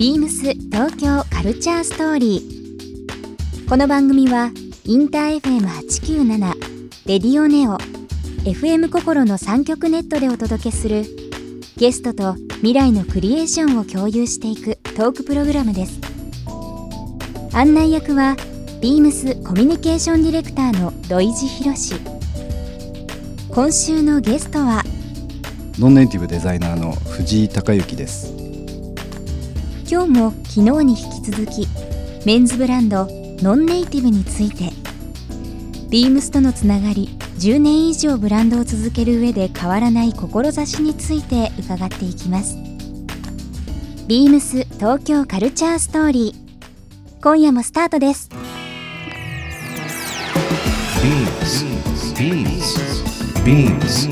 ビームス東京カルチャーストーリー。この番組はインター FM897 レディオネオ FM 心の3極ネットでお届けするゲストと未来のクリエーションを共有していくトークプログラムです。案内役はビームスコミュニケーションディレクターの土井博志。今週のゲストはノンネイティブデザイナーの藤井孝之です今日も昨日に引き続きメンズブランドノンネイティブについてビームスとのつながり10年以上ブランドを続ける上で変わらない志について伺っていきますビームス東京カルチャーストーリー今夜もスタートです Beams. Beams.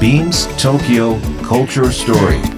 Beams Tokyo Culture Story.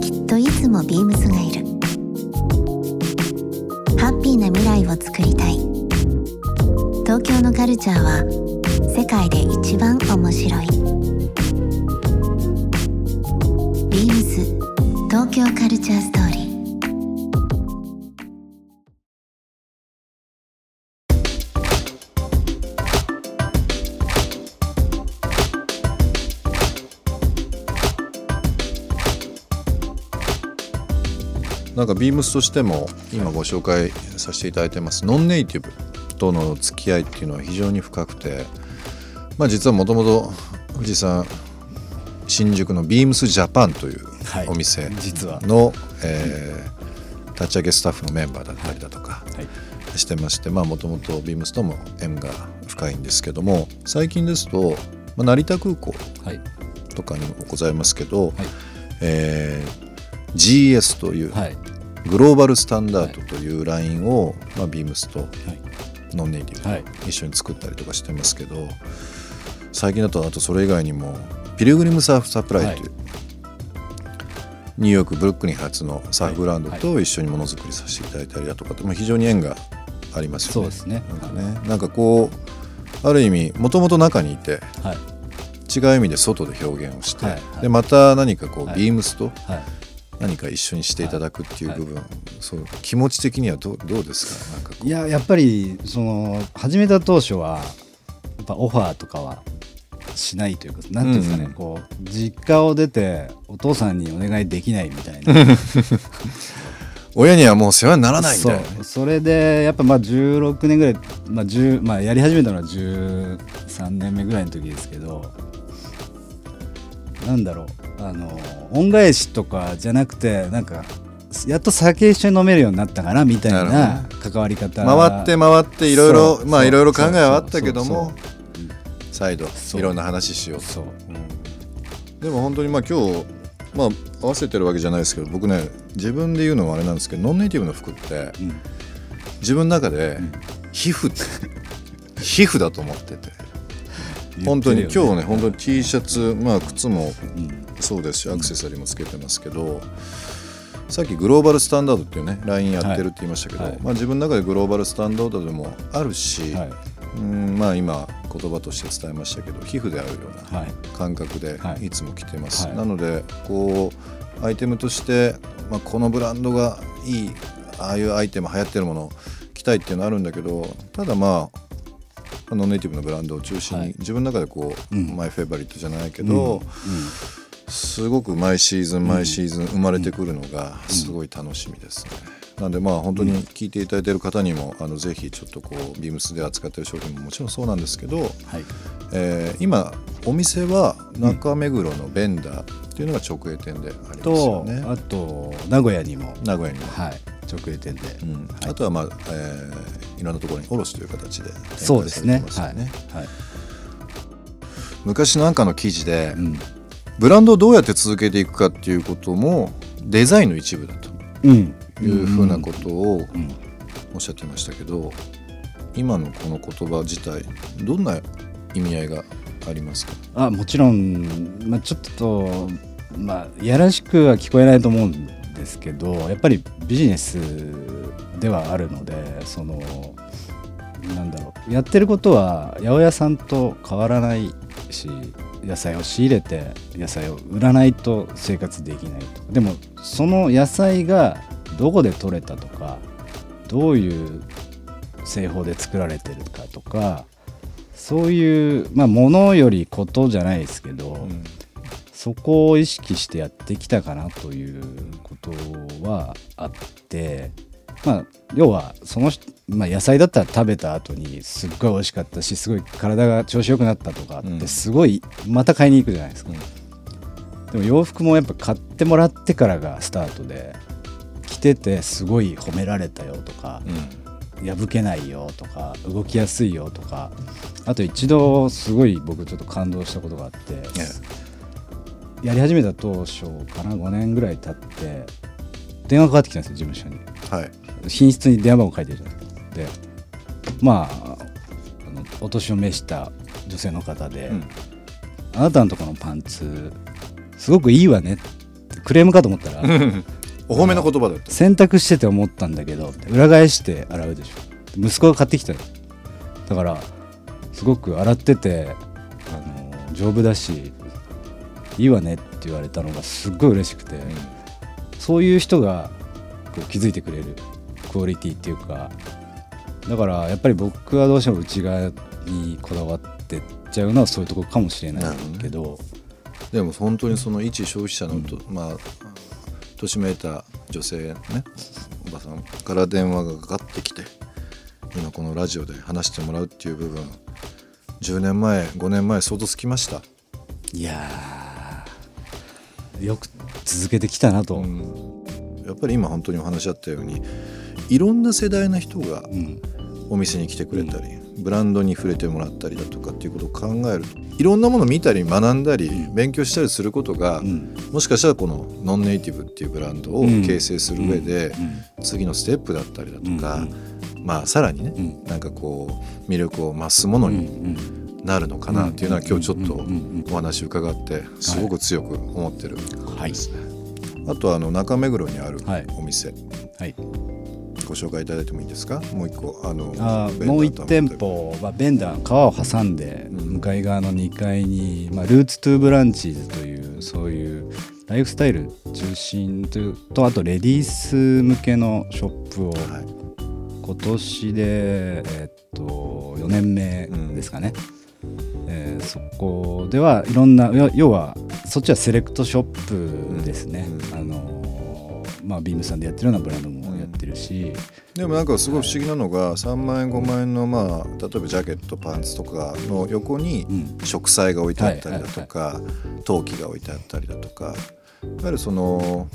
といつもビームスがいる。ハッピーな未来をつくりたい。東京のカルチャーは世界で一番面白い。ビームス東京カルチャーストーリー。なんかビームスとしても今ご紹介させていただいてます。ノンネイティブとの付き合いっていうのは非常に深くてまあ実はもともと藤井さん新宿のビームスジャパンというはい。お店実は。の、えー立ち上げスタッフのメンバーだったりだとかはい。してましてもともとビームスとも縁が深いんですけども最近ですと、まあ、成田空港はい。とかにもございますけど、はい。えー GS という、はいグローバルスタンダードというラインを、まあ、ビームスとはい。ノンネイティブ一緒に作ったりとかしてますけど、最近だとあとそれ以外にもピルグリムサーフサプライという、ニューヨークブルックリン発のサーフブランドと一緒にものづくりさせていただいたりだとかって、まあ、非常に縁がありますよね。そうですね。なんかね。なんかこうある意味もともと中にいてはい。違う意味で外で表現をして、はい。はい。でまた何かこう、はい。ビームスとはい何か一緒にしていただくっていう部分、そう気持ち的にはどうどうですか？なんかいややっぱりその始めた当初はやっぱオファーとかはしないというかなんていうんですかね、うん。こう実家を出てお父さんにお願いできないみたいな。親にはもう世話にならないみたいなね。そう。それでやっぱまあ16年ぐらい、まあ10まあ、やり始めたのは13年目ぐらいの時ですけどなんだろうあの恩返しとかじゃなくてなんかやっと酒一緒に飲めるようになったかなみたいな関わり方。回って回っていろいろまあいろいろ考えはあったけども再度いろんな話しようと。そう。でも本当にまあ今日まあ合わせてるわけじゃないですけど僕ね自分で言うのもあれなんですけどノンネイティブの服ってうん。自分の中で皮膚皮膚だと思ってて。本当に今日ね本当に T シャツまあ靴もうんそうですしアクセサリーもつけてますけどさっきグローバルスタンダードっていうね LINE やってるって言いましたけど、はいはい。まあ、自分の中でグローバルスタンダードでもあるし、はい。うんまあ今言葉として伝えましたけど皮膚であるようなはい。感覚ではい。いつも着てます、はい。なのでこうアイテムとして、まあ、このブランドがいいああいうアイテム流行ってるものを着たいっていうのはあるんだけどただまあノンネイティブのブランドを中心に、はい。自分の中でこう、うん。マイフェイバリットじゃないけど、うんすごく毎シーズン毎シーズン生まれてくるのがすごい楽しみですね。なんでまあ本当に聞いていただいている方にもあのぜひちょっとこうビームスで扱っている商品ももちろんそうなんですけど、はい。えー今お店は中目黒のベンダーっていうのが直営店でありますよとね。あと名古屋にも。名古屋にも、はい。直営店で、うん。あとはまあ、えーいろんなところに卸という形で展開そうですね。されてますよはい、はい。昔なんかの記事で、うんブランドをどうやって続けていくかっていうこともデザインの一部だと。うん。いうふうなことをうん。おっしゃってましたけど今のこの言葉自体どんな意味合いがありますか？あもちろん、まあ、ちょっと、まあ、やらしくは聞こえないと思うんですけどやっぱりビジネスではあるのでそのなんだろう。やってることは八百屋さんと変わらないし野菜を仕入れて野菜を売らないと生活できないと。でもその野菜がどこで採れたとかどういう製法で作られてるかとかそういうまあものよりことじゃないですけど、そこを意識してやってきたかなということはあってまあ要はその人、まあ、野菜だったら食べた後にすっごい美味しかったしすごい体が調子良くなったとかっうん。てすごいまた買いに行くじゃないですか、でも洋服もやっぱ買ってもらってからがスタートで着ててすごい褒められたよとか、破けないよとか動きやすいよとかあと一度すごい僕ちょっと感動したことがあって、やり始めた当初かな5年ぐらい経って電話かかってきたんですよ事務所に。はい。品質に電話番号書いてるじゃないですか。でまああのお年を召した女性の方で、うん。あなたのとこのパンツすごくいいわねってクレームかと思ったら お褒めの言葉だった。洗濯してて思ったんだけど裏返して洗うでしょ。息子が買ってきたの。だからすごく洗っててあの丈夫だしいいわねって言われたのがすっごい嬉しくて、そういう人がこう気づいてくれるクオリティっていうかだからやっぱり僕はどうしても内側にこだわってっちゃうのはそういうところかもしれないけど。でも本当にその一消費者のと、まあ年めいた女性ねおばさんから電話がかかってきて今このラジオで話してもらうっていう部分10年前5年前相当つきました、いやーよく続けてきたなと、うん。やっぱり今本当にお話しあったようにいろんな世代の人がうん。お店に来てくれたり、ブランドに触れてもらったりだとかっていうことを考えるといろんなものを見たり学んだり勉強したりすることが、うん。もしかしたらこのノンネイティブっていうブランドをうん。形成する上でうん。次のステップだったりだとか、うん。まあさらにねうん。なんかこう魅力を増すものにんなるのかなっていうのは今日ちょっとうんうんうんお話伺ってすごく強く思ってるですね。あとあの中目黒にあるはい。お店、はい。ご紹介いただいてもいいですか？もう一個あのあもう1と店舗はベンダー川を挟んでうん。向かい側の2階に、まあ、ルーツトゥーブランチーズというそういうライフスタイル中心というとあとレディース向けのショップをはい。今年で、えっと4年目ですかね、えーそこではいろんな要要はそっちはセレクトショップですね、うん。あのーまあビームさんでやってるようなブランドもやってるし、でもなんかすごい不思議なのが3万円5万円のまあ例えばジャケットパンツとかの横にうん。植栽が置いてあったりだとか陶器が置いてあったりだとかいわゆるその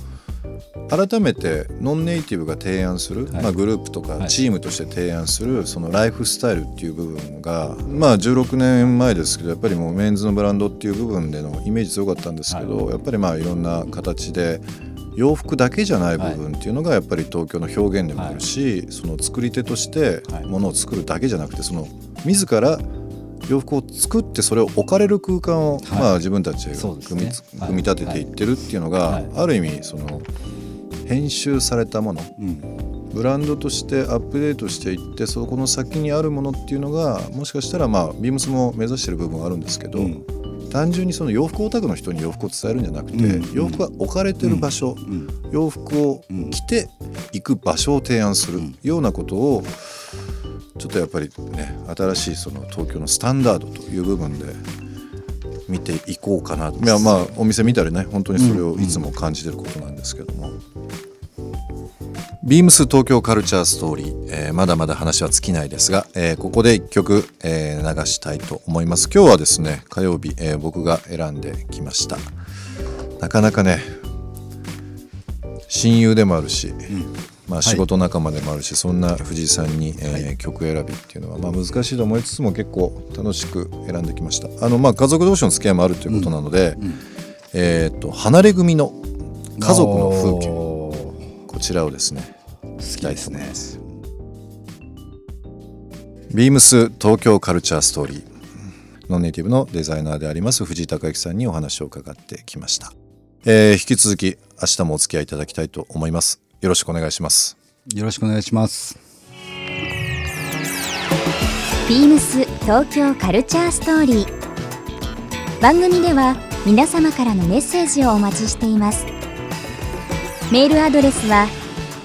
改めてノンネイティブが提案する、はい。まあ、グループとはい。かチームとして提案するそのライフスタイルっていう部分がまあ16年前ですけどやっぱりもうメンズのブランドっていう部分でのイメージ強かったんですけど、やっぱりまあいろんな形で洋服だけじゃない部分っていうのがやっぱり東京の表現でもあるし、その作り手としてはいものを作るだけじゃなくてその自ら洋服を作ってそれを置かれる空間を、はい。まあ、自分たちで組み,、ねはい。組み立てていってるっていうのが、はい。ある意味その編集されたものうん。ブランドとしてアップデートしていってそこの先にあるものっていうのがもしかしたらまあビームスも目指してる部分はあるんですけど、うん。単純にその洋服オタクの人に洋服を伝えるんじゃなくて、うん。洋服が置かれてる場所、うん。洋服を着ていく場所を提案するようなことをちょっとやっぱりね新しいその東京のスタンダードという部分で見ていこうかなと。いやまあお店見たりね本当にそれをいつも感じてることなんですけども。ビームス東京カルチャーストーリー、えーまだまだ話は尽きないですが、えーここで一曲、えー流したいと思います。今日はですね火曜日、えー僕が選んできました。なかなかね親友でもあるし、まあ、仕事仲間でもあるし、そんな藤井さんに、えー曲選びっていうのは、まあ、難しいと思いつつも結構楽しく選んできました。あの、まあ、家族同士の付き合いもあるということなので、えー、と離れ組の家族の風景。景こちらをですね好きですね。ビームス東京カルチャーストーリーノンネイティブのデザイナーであります藤井孝之さんにお話を伺ってきました、えー引き続き明日もお付き合いいただきたいと思いますよろしくお願いします。よろしくお願いします。ビームス東京カルチャーストーリー。番組では皆様からのメッセージをお待ちしています。メールアドレスは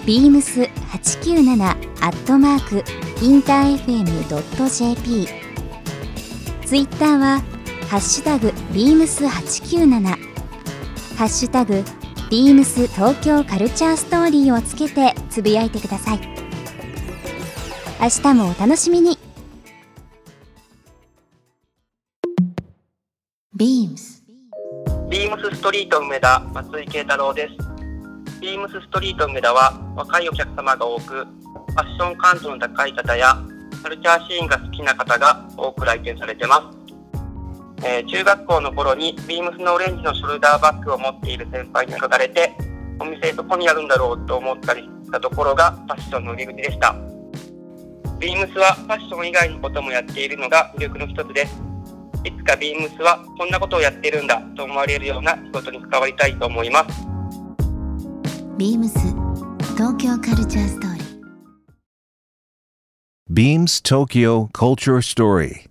beams897 アットマークインター FM.jp ツイッターはハッシュタグ beams897 ハッシュタグビームス東京カルチャーストーリーをつけてつぶやいてください明日もお楽しみにビームスビームスストリート梅田松井慶太郎です。ビームスストリート梅田は若いお客様が多く、ファッション感度の高い方やカルチャーシーンが好きな方が多く来店されてます。えー中学校の頃にビームスのオレンジのショルダーバッグを持っている先輩に憧れて、お店どこにあるんだろうと思ったりしたところがファッションの入り口でした。ビームスはファッション以外のこともやっているのが魅力の一つです。いつかビームスはこんなことをやってるんだと思われるような仕事に関わりたいと思います。ビームス東京カルチャーストーリー Beams Tokyo Culture Story.